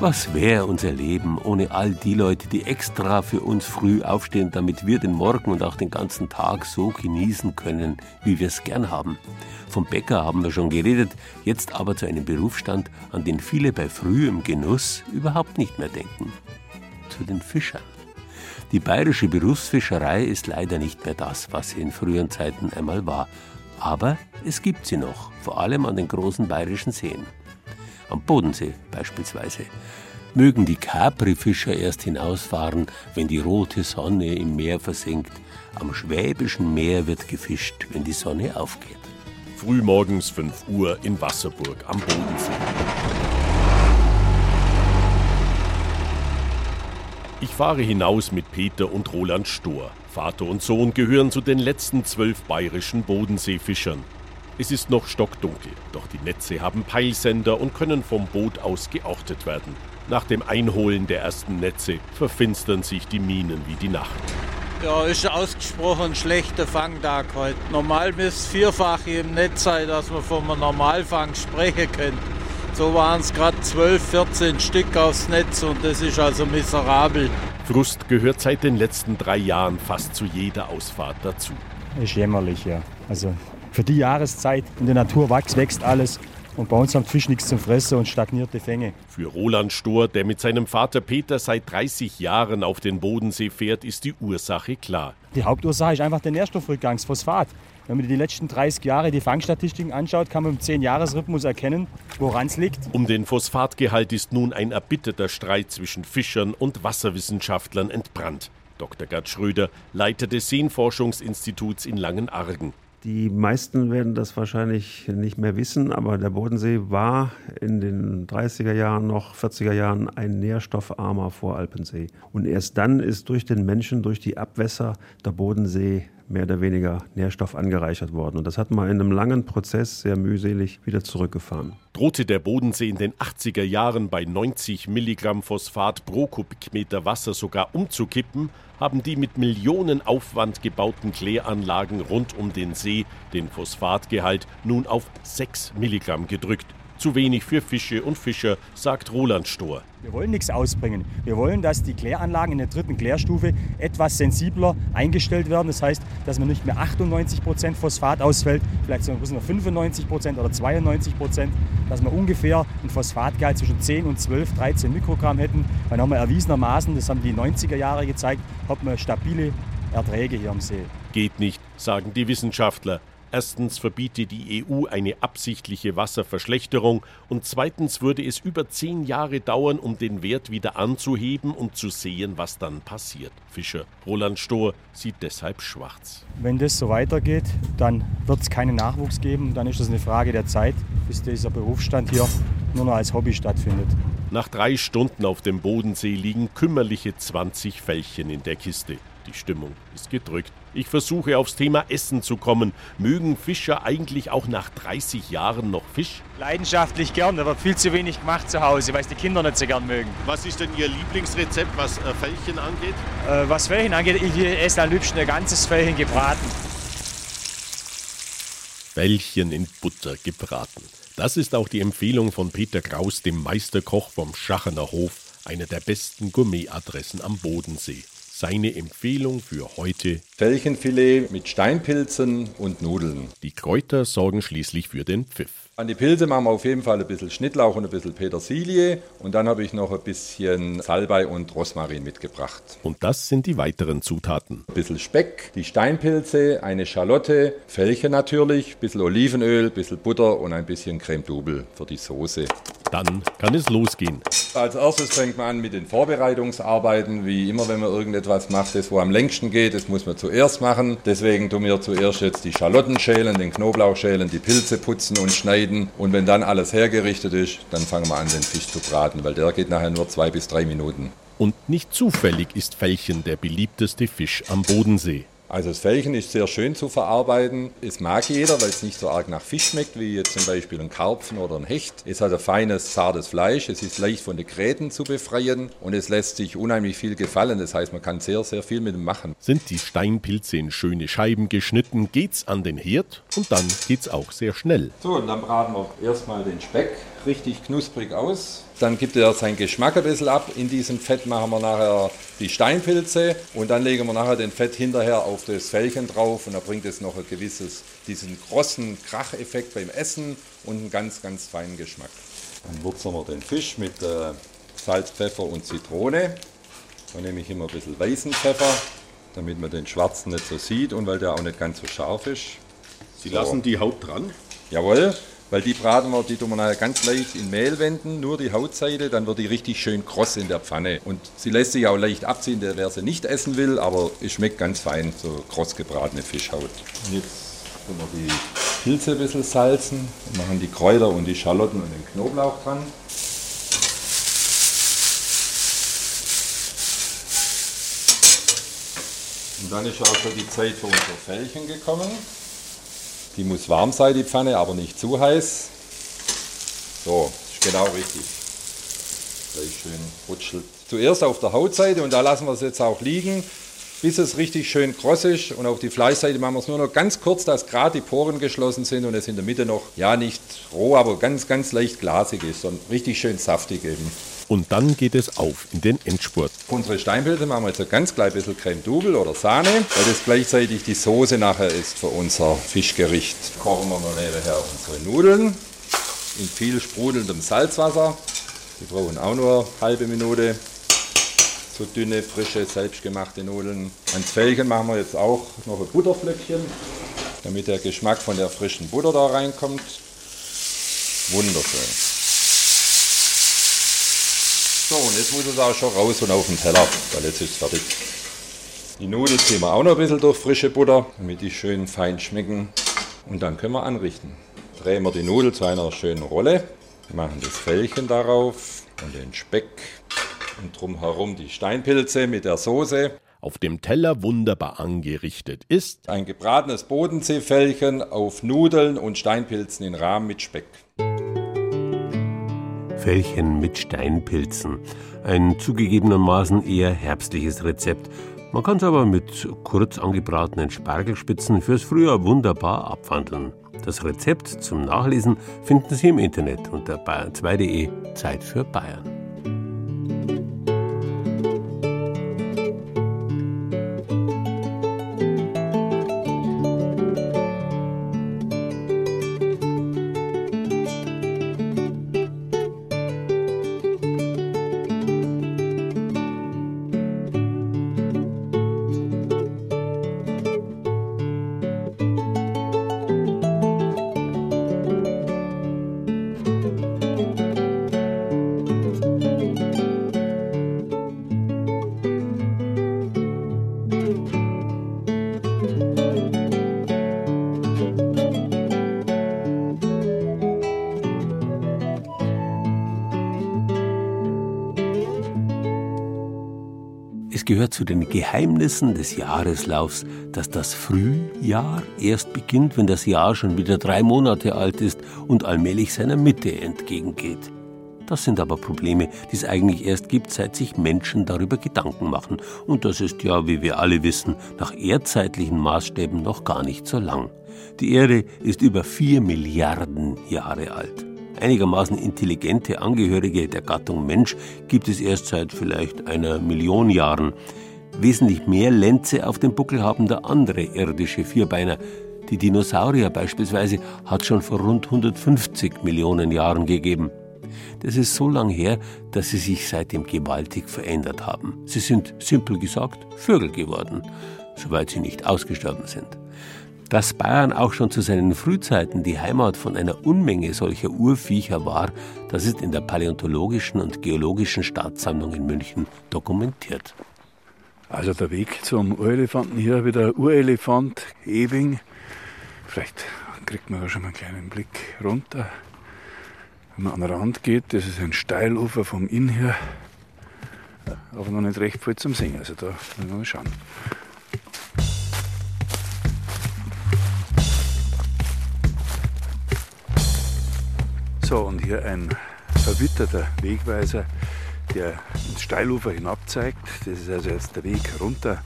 Was wäre unser Leben ohne all die Leute, die extra für uns früh aufstehen, damit wir den Morgen und auch den ganzen Tag so genießen können, wie wir es gern haben? Vom Bäcker haben wir schon geredet, jetzt aber zu einem Berufsstand, an den viele bei frühem Genuss überhaupt nicht mehr denken. Zu den Fischern. Die bayerische Berufsfischerei ist leider nicht mehr das, was sie in früheren Zeiten einmal war. Aber es gibt sie noch, vor allem an den großen bayerischen Seen am Bodensee beispielsweise. Mögen die Capri-Fischer erst hinausfahren, wenn die rote Sonne im Meer versinkt. Am Schwäbischen Meer wird gefischt, wenn die Sonne aufgeht. Frühmorgens 5 Uhr in Wasserburg am Bodensee. Ich fahre hinaus mit Peter und Roland Stohr. Vater und Sohn gehören zu den letzten zwölf bayerischen Bodenseefischern. Es ist noch stockdunkel, doch die Netze haben Peilsender und können vom Boot aus geortet werden. Nach dem Einholen der ersten Netze verfinstern sich die Minen wie die Nacht. Ja, ist ein ausgesprochen schlechter Fangtag heute. Normal müsste vierfach im Netz sein, dass man von einem Normalfang sprechen können. So waren es gerade 12, 14 Stück aufs Netz und das ist also miserabel. Frust gehört seit den letzten drei Jahren fast zu jeder Ausfahrt dazu. Ist jämmerlich, ja. Also für die Jahreszeit in der Natur wächst, wächst alles. Und bei uns haben Fisch nichts zum Fressen und stagnierte Fänge. Für Roland Stohr, der mit seinem Vater Peter seit 30 Jahren auf den Bodensee fährt, ist die Ursache klar. Die Hauptursache ist einfach der Nährstoffrückgang, das Phosphat. Wenn man die letzten 30 Jahre die Fangstatistiken anschaut, kann man im 10-Jahres-Rhythmus erkennen, woran es liegt. Um den Phosphatgehalt ist nun ein erbitterter Streit zwischen Fischern und Wasserwissenschaftlern entbrannt. Dr. Gerd Schröder, Leiter des Seenforschungsinstituts in Langenargen. Die meisten werden das wahrscheinlich nicht mehr wissen, aber der Bodensee war in den 30er Jahren, noch 40er Jahren ein nährstoffarmer Voralpensee. Und erst dann ist durch den Menschen, durch die Abwässer der Bodensee mehr oder weniger Nährstoff angereichert worden. Und das hat man in einem langen Prozess sehr mühselig wieder zurückgefahren. Drohte der Bodensee in den 80er Jahren bei 90 Milligramm Phosphat pro Kubikmeter Wasser sogar umzukippen, haben die mit Millionenaufwand gebauten Kläranlagen rund um den See den Phosphatgehalt nun auf 6 Milligramm gedrückt. Zu wenig für Fische und Fischer, sagt Roland Stohr. Wir wollen nichts ausbringen. Wir wollen, dass die Kläranlagen in der dritten Klärstufe etwas sensibler eingestellt werden. Das heißt, dass man nicht mehr 98 Prozent Phosphat ausfällt, vielleicht sogar nur 95 Prozent oder 92%, Prozent, dass wir ungefähr ein Phosphatgehalt zwischen 10 und 12, 13 Mikrogramm hätten. Weil haben wir erwiesenermaßen, das haben die 90er Jahre gezeigt, hat man stabile Erträge hier am See. Geht nicht, sagen die Wissenschaftler. Erstens verbiete die EU eine absichtliche Wasserverschlechterung und zweitens würde es über zehn Jahre dauern, um den Wert wieder anzuheben und zu sehen, was dann passiert. Fischer Roland Stohr sieht deshalb schwarz. Wenn das so weitergeht, dann wird es keinen Nachwuchs geben. Dann ist es eine Frage der Zeit, bis dieser Berufsstand hier nur noch als Hobby stattfindet. Nach drei Stunden auf dem Bodensee liegen kümmerliche 20 Fällchen in der Kiste. Die Stimmung ist gedrückt. Ich versuche aufs Thema Essen zu kommen. Mögen Fischer eigentlich auch nach 30 Jahren noch Fisch? Leidenschaftlich gern, da wird viel zu wenig gemacht zu Hause, weil es die Kinder nicht so gern mögen. Was ist denn Ihr Lieblingsrezept, was äh, Fällchen angeht? Äh, was Fällchen angeht, ich esse am liebsten ein ganzes Fällchen gebraten. Fällchen in Butter gebraten. Das ist auch die Empfehlung von Peter Kraus, dem Meisterkoch vom Schachener Hof, einer der besten Gourmetadressen am Bodensee. Seine Empfehlung für heute: Fällchenfilet mit Steinpilzen und Nudeln. Die Kräuter sorgen schließlich für den Pfiff. An die Pilze machen wir auf jeden Fall ein bisschen Schnittlauch und ein bisschen Petersilie. Und dann habe ich noch ein bisschen Salbei und Rosmarin mitgebracht. Und das sind die weiteren Zutaten. Ein bisschen Speck, die Steinpilze, eine Schalotte, Fällchen natürlich, ein bisschen Olivenöl, ein bisschen Butter und ein bisschen Creme Double für die Soße. Dann kann es losgehen. Als erstes fängt man an mit den Vorbereitungsarbeiten. Wie immer, wenn man irgendetwas macht, das wo am längsten geht, das muss man zuerst machen. Deswegen tun wir zuerst jetzt die Schalotten schälen, den Knoblauch schälen, die Pilze putzen und schneiden. Und wenn dann alles hergerichtet ist, dann fangen wir an, den Fisch zu braten, weil der geht nachher nur zwei bis drei Minuten. Und nicht zufällig ist Fällchen der beliebteste Fisch am Bodensee. Also das Fällchen ist sehr schön zu verarbeiten. Es mag jeder, weil es nicht so arg nach Fisch schmeckt, wie jetzt zum Beispiel ein Karpfen oder ein Hecht. Es hat ein feines, zartes Fleisch. Es ist leicht von den Gräten zu befreien und es lässt sich unheimlich viel gefallen. Das heißt, man kann sehr, sehr viel mit ihm machen. Sind die Steinpilze in schöne Scheiben geschnitten, geht's an den Herd und dann geht's auch sehr schnell. So, und dann braten wir erstmal den Speck richtig knusprig aus. Dann gibt er seinen Geschmack ein bisschen ab. In diesem Fett machen wir nachher die Steinpilze und dann legen wir nachher den Fett hinterher auf das Fällchen drauf und da bringt es noch ein gewisses, diesen großen Kracheffekt beim Essen und einen ganz, ganz feinen Geschmack. Dann würzen wir den Fisch mit äh, Salz, Pfeffer und Zitrone. Da nehme ich immer ein bisschen weißen Pfeffer, damit man den schwarzen nicht so sieht und weil der auch nicht ganz so scharf ist. Sie so. lassen die Haut dran? Jawohl, weil die braten wir, die tun wir nachher ganz leicht in Mehl wenden, nur die Hautseite, dann wird die richtig schön kross in der Pfanne. Und sie lässt sich auch leicht abziehen, der wer sie nicht essen will, aber es schmeckt ganz fein, so kross gebratene Fischhaut. Und jetzt tun wir die Pilze ein bisschen salzen machen die Kräuter und die Schalotten und den Knoblauch dran. Und dann ist also die Zeit für unser Fällchen gekommen. Die muss warm sein, die Pfanne, aber nicht zu heiß. So, ist genau richtig. Gleich schön rutschelt. Zuerst auf der Hautseite und da lassen wir es jetzt auch liegen, bis es richtig schön kross ist. Und auf die Fleischseite machen wir es nur noch ganz kurz, dass gerade die Poren geschlossen sind und es in der Mitte noch, ja nicht roh, aber ganz, ganz leicht glasig ist und richtig schön saftig eben. Und dann geht es auf in den Endspurt. Unsere Steinpilze machen wir jetzt ein ganz klein bisschen Creme Double oder Sahne, weil das gleichzeitig die Soße nachher ist für unser Fischgericht. Kochen wir mal nebenher unsere Nudeln in viel sprudelndem Salzwasser. Die brauchen auch nur eine halbe Minute. So dünne, frische, selbstgemachte Nudeln. Ans Fällchen machen wir jetzt auch noch ein Butterflöckchen, damit der Geschmack von der frischen Butter da reinkommt. Wunderschön. So, und jetzt muss es auch schon raus und auf den Teller, weil jetzt ist es fertig. Die Nudeln ziehen wir auch noch ein bisschen durch frische Butter, damit die schön fein schmecken. Und dann können wir anrichten. Drehen wir die Nudel zu einer schönen Rolle, machen das Fällchen darauf und den Speck und drumherum die Steinpilze mit der Soße. Auf dem Teller wunderbar angerichtet ist ein gebratenes Bodenseefällchen auf Nudeln und Steinpilzen in Rahmen mit Speck. Fällchen mit Steinpilzen. Ein zugegebenermaßen eher herbstliches Rezept. Man kann es aber mit kurz angebratenen Spargelspitzen fürs Frühjahr wunderbar abwandeln. Das Rezept zum Nachlesen finden Sie im Internet unter bayern2.de Zeit für Bayern. Gehört zu den Geheimnissen des Jahreslaufs, dass das Frühjahr erst beginnt, wenn das Jahr schon wieder drei Monate alt ist und allmählich seiner Mitte entgegengeht. Das sind aber Probleme, die es eigentlich erst gibt, seit sich Menschen darüber Gedanken machen. Und das ist ja, wie wir alle wissen, nach erdzeitlichen Maßstäben noch gar nicht so lang. Die Erde ist über vier Milliarden Jahre alt. Einigermaßen intelligente Angehörige der Gattung Mensch gibt es erst seit vielleicht einer Million Jahren. Wesentlich mehr Lenze auf dem Buckel haben da andere irdische Vierbeiner. Die Dinosaurier beispielsweise hat schon vor rund 150 Millionen Jahren gegeben. Das ist so lang her, dass sie sich seitdem gewaltig verändert haben. Sie sind, simpel gesagt, Vögel geworden, soweit sie nicht ausgestorben sind. Dass Bayern auch schon zu seinen Frühzeiten die Heimat von einer Unmenge solcher Urviecher war, das ist in der Paläontologischen und Geologischen Staatssammlung in München dokumentiert. Also der Weg zum Urelefanten hier wieder Urelefant, Ewing. Vielleicht kriegt man da schon mal einen kleinen Blick runter. Wenn man an den Rand geht, das ist ein Steilufer vom Inn her, aber noch nicht recht voll zum Singen. Also da müssen wir mal schauen. So, und hier ein verwitterter Wegweiser, der ins Steilufer hinab zeigt. Das ist also jetzt der Weg runter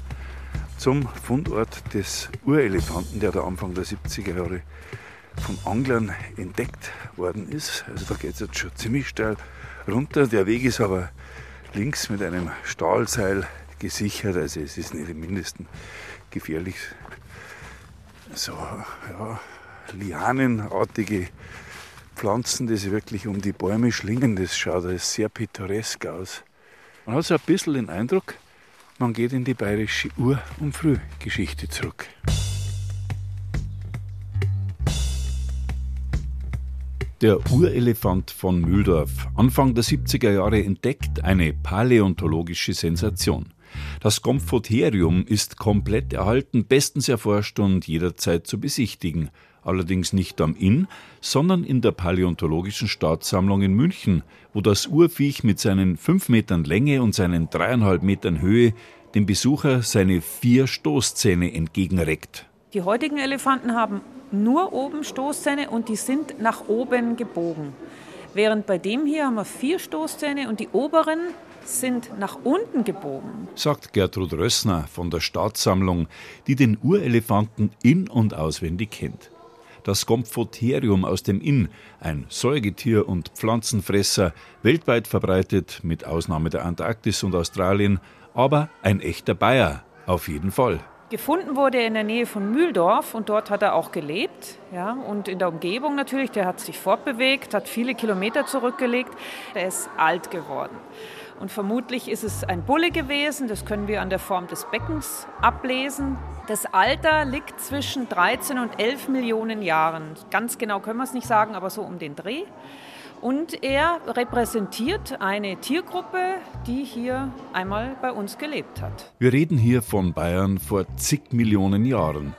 zum Fundort des Urelefanten, der da Anfang der 70er Jahre von Anglern entdeckt worden ist. Also da geht es jetzt schon ziemlich steil runter. Der Weg ist aber links mit einem Stahlseil gesichert, also es ist nicht im mindesten gefährlich. So, ja, lianenartige Pflanzen, sich wirklich um die Bäume schlingen. Das schaut alles sehr pittoresk aus. Man hat so ein bisschen den Eindruck, man geht in die bayerische Ur- und Frühgeschichte zurück. Der Urelefant von Mühldorf, Anfang der 70er Jahre entdeckt, eine paläontologische Sensation. Das Gomphotherium ist komplett erhalten, bestens erforscht und jederzeit zu besichtigen allerdings nicht am Inn, sondern in der Paläontologischen Staatssammlung in München, wo das Urviech mit seinen fünf Metern Länge und seinen dreieinhalb Metern Höhe dem Besucher seine vier Stoßzähne entgegenreckt. Die heutigen Elefanten haben nur oben Stoßzähne und die sind nach oben gebogen. Während bei dem hier haben wir vier Stoßzähne und die oberen sind nach unten gebogen. Sagt Gertrud Rössner von der Staatssammlung, die den Urelefanten in- und auswendig kennt. Das Gomphotherium aus dem Inn, ein Säugetier- und Pflanzenfresser, weltweit verbreitet, mit Ausnahme der Antarktis und Australien, aber ein echter Bayer, auf jeden Fall. Gefunden wurde er in der Nähe von Mühldorf und dort hat er auch gelebt. Ja, und in der Umgebung natürlich, der hat sich fortbewegt, hat viele Kilometer zurückgelegt. Er ist alt geworden. Und vermutlich ist es ein Bulle gewesen, das können wir an der Form des Beckens ablesen. Das Alter liegt zwischen 13 und 11 Millionen Jahren. Ganz genau können wir es nicht sagen, aber so um den Dreh. Und er repräsentiert eine Tiergruppe, die hier einmal bei uns gelebt hat. Wir reden hier von Bayern vor zig Millionen Jahren.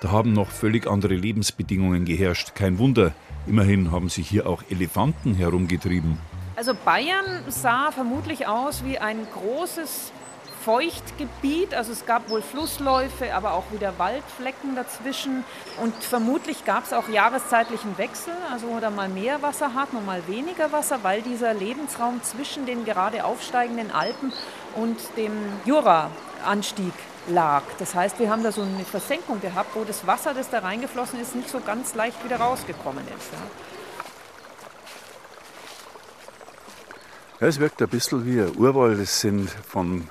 Da haben noch völlig andere Lebensbedingungen geherrscht. Kein Wunder, immerhin haben sich hier auch Elefanten herumgetrieben. Also Bayern sah vermutlich aus wie ein großes Feuchtgebiet. Also es gab wohl Flussläufe, aber auch wieder Waldflecken dazwischen. Und vermutlich gab es auch jahreszeitlichen Wechsel, also wo da mal mehr Wasser hat und mal weniger Wasser, weil dieser Lebensraum zwischen den gerade aufsteigenden Alpen und dem Jura-Anstieg lag. Das heißt, wir haben da so eine Versenkung gehabt, wo das Wasser, das da reingeflossen ist, nicht so ganz leicht wieder rausgekommen ist. Ja. Es wirkt ein bisschen wie ein Urwald. Es sind von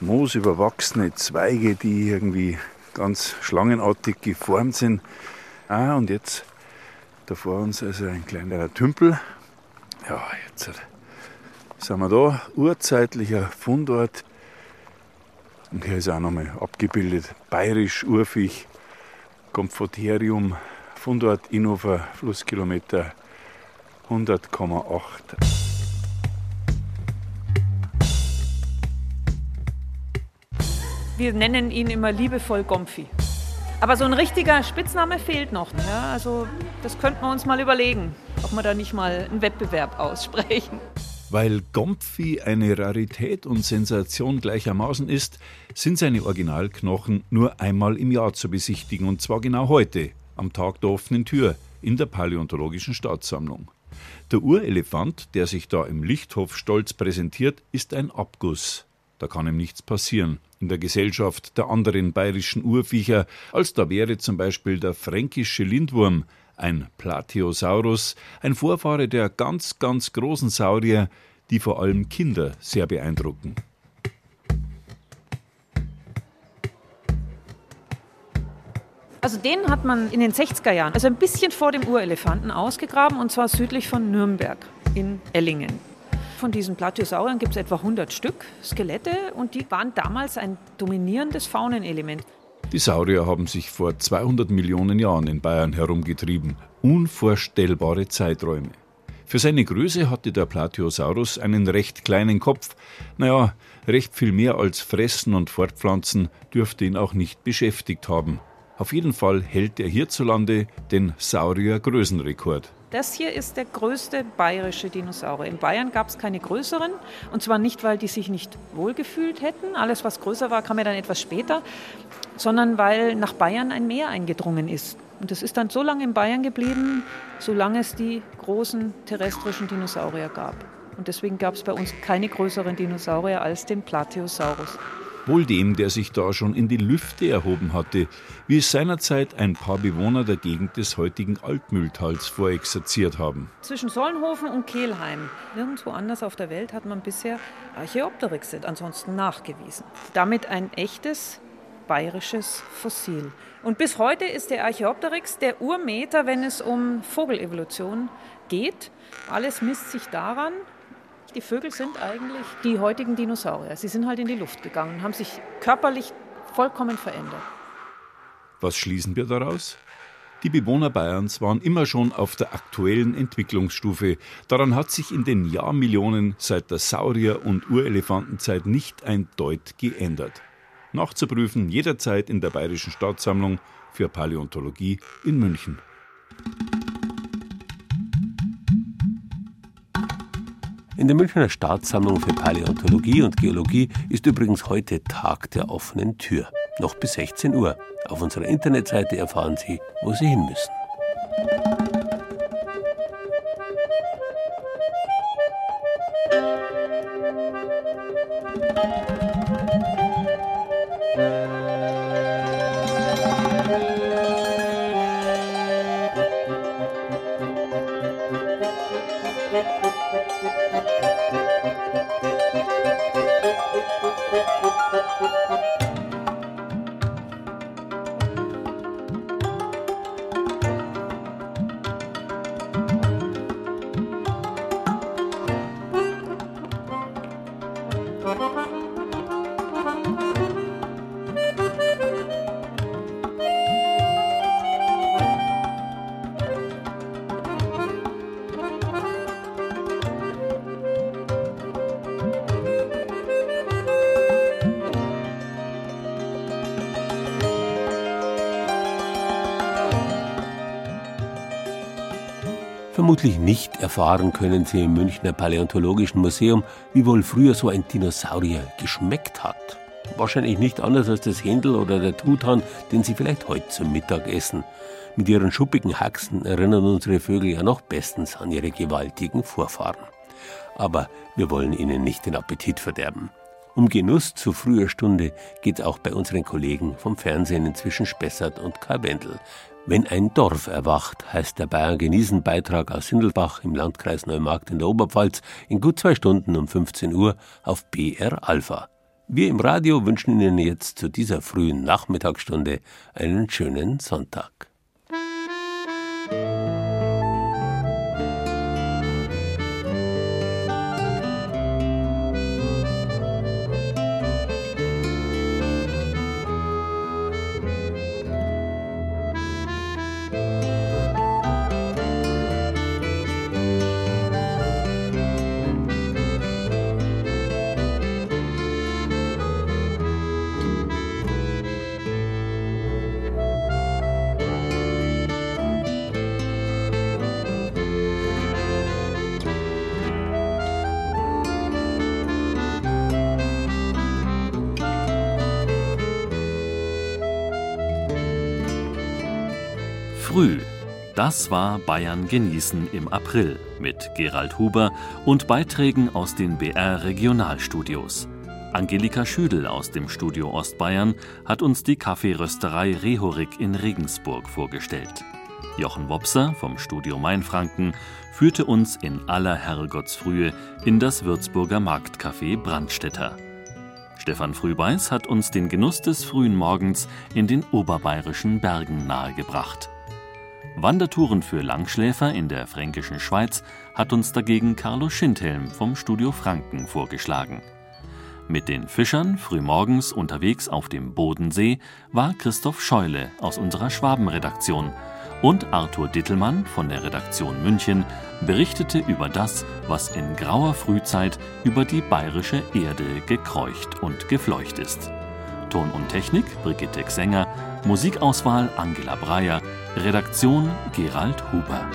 Moos überwachsene Zweige, die irgendwie ganz schlangenartig geformt sind. Ah, und jetzt da vor uns also ein kleiner Tümpel. Ja, jetzt sind wir da. Urzeitlicher Fundort. Und hier ist auch nochmal abgebildet. Bayerisch, Urfich, Gomphotherium, Fundort Inhofer, Flusskilometer 100,8. Wir nennen ihn immer liebevoll Gompfi. Aber so ein richtiger Spitzname fehlt noch. Ja, also das könnten wir uns mal überlegen, ob wir da nicht mal einen Wettbewerb aussprechen. Weil Gompfi eine Rarität und Sensation gleichermaßen ist, sind seine Originalknochen nur einmal im Jahr zu besichtigen und zwar genau heute, am Tag der offenen Tür, in der Paläontologischen Staatssammlung. Der Urelefant, der sich da im Lichthof stolz präsentiert, ist ein Abguss. Da kann ihm nichts passieren in der Gesellschaft der anderen bayerischen Urviecher, als da wäre zum Beispiel der fränkische Lindwurm, ein Platyosaurus, ein Vorfahre der ganz, ganz großen Saurier, die vor allem Kinder sehr beeindrucken. Also den hat man in den 60er Jahren, also ein bisschen vor dem Urelefanten, ausgegraben und zwar südlich von Nürnberg in Ellingen. Von diesen Platyosauriern gibt es etwa 100 Stück Skelette und die waren damals ein dominierendes Faunenelement. Die Saurier haben sich vor 200 Millionen Jahren in Bayern herumgetrieben. Unvorstellbare Zeiträume. Für seine Größe hatte der Platyosaurus einen recht kleinen Kopf. Naja, recht viel mehr als Fressen und Fortpflanzen dürfte ihn auch nicht beschäftigt haben. Auf jeden Fall hält er hierzulande den Saurier-Größenrekord. Das hier ist der größte bayerische Dinosaurier. In Bayern gab es keine größeren. Und zwar nicht, weil die sich nicht wohlgefühlt hätten. Alles, was größer war, kam ja dann etwas später. Sondern weil nach Bayern ein Meer eingedrungen ist. Und das ist dann so lange in Bayern geblieben, solange es die großen terrestrischen Dinosaurier gab. Und deswegen gab es bei uns keine größeren Dinosaurier als den Plateosaurus wohl dem, der sich da schon in die Lüfte erhoben hatte, wie es seinerzeit ein paar Bewohner der Gegend des heutigen Altmühltals vorexerziert haben. Zwischen Solnhofen und Kelheim, nirgendwo anders auf der Welt hat man bisher Archaeopteryxe ansonsten nachgewiesen. Damit ein echtes bayerisches Fossil. Und bis heute ist der Archaeopteryx der Urmeter, wenn es um Vogelevolution geht. Alles misst sich daran, die Vögel sind eigentlich die heutigen Dinosaurier. Sie sind halt in die Luft gegangen, haben sich körperlich vollkommen verändert. Was schließen wir daraus? Die Bewohner Bayerns waren immer schon auf der aktuellen Entwicklungsstufe. Daran hat sich in den Jahrmillionen seit der Saurier- und Urelefantenzeit nicht ein Deut geändert. Nachzuprüfen jederzeit in der Bayerischen Staatssammlung für Paläontologie in München. In der Münchner Staatssammlung für Paläontologie und Geologie ist übrigens heute Tag der offenen Tür. Noch bis 16 Uhr. Auf unserer Internetseite erfahren Sie, wo Sie hin müssen. Vermutlich nicht erfahren können Sie im Münchner Paläontologischen Museum, wie wohl früher so ein Dinosaurier geschmeckt hat. Wahrscheinlich nicht anders als das Händel oder der Truthahn, den Sie vielleicht heute zum Mittag essen. Mit ihren schuppigen Haxen erinnern unsere Vögel ja noch bestens an ihre gewaltigen Vorfahren. Aber wir wollen ihnen nicht den Appetit verderben. Um Genuss zu früher Stunde geht auch bei unseren Kollegen vom Fernsehen inzwischen Spessart und Karwendel. Wenn ein Dorf erwacht, heißt der Bayern genießen Beitrag aus Sindelbach im Landkreis Neumarkt in der Oberpfalz in gut zwei Stunden um 15 Uhr auf BR Alpha. Wir im Radio wünschen Ihnen jetzt zu dieser frühen Nachmittagsstunde einen schönen Sonntag. Früh. Das war Bayern genießen im April mit Gerald Huber und Beiträgen aus den BR Regionalstudios. Angelika Schüdel aus dem Studio Ostbayern hat uns die Kaffeerösterei Rehorik in Regensburg vorgestellt. Jochen Wopser vom Studio Mainfranken führte uns in aller Herrgottsfrühe in das Würzburger Marktcafé Brandstätter. Stefan Frühbeiß hat uns den Genuss des frühen Morgens in den oberbayerischen Bergen nahegebracht. Wandertouren für Langschläfer in der fränkischen Schweiz hat uns dagegen Carlo Schindhelm vom Studio Franken vorgeschlagen. Mit den Fischern frühmorgens unterwegs auf dem Bodensee war Christoph Scheule aus unserer Schwabenredaktion und Arthur Dittelmann von der Redaktion München berichtete über das, was in grauer Frühzeit über die bayerische Erde gekreucht und gefleucht ist. Ton und Technik Brigitte Xenger, Musikauswahl Angela Breyer, Redaktion Gerald Huber.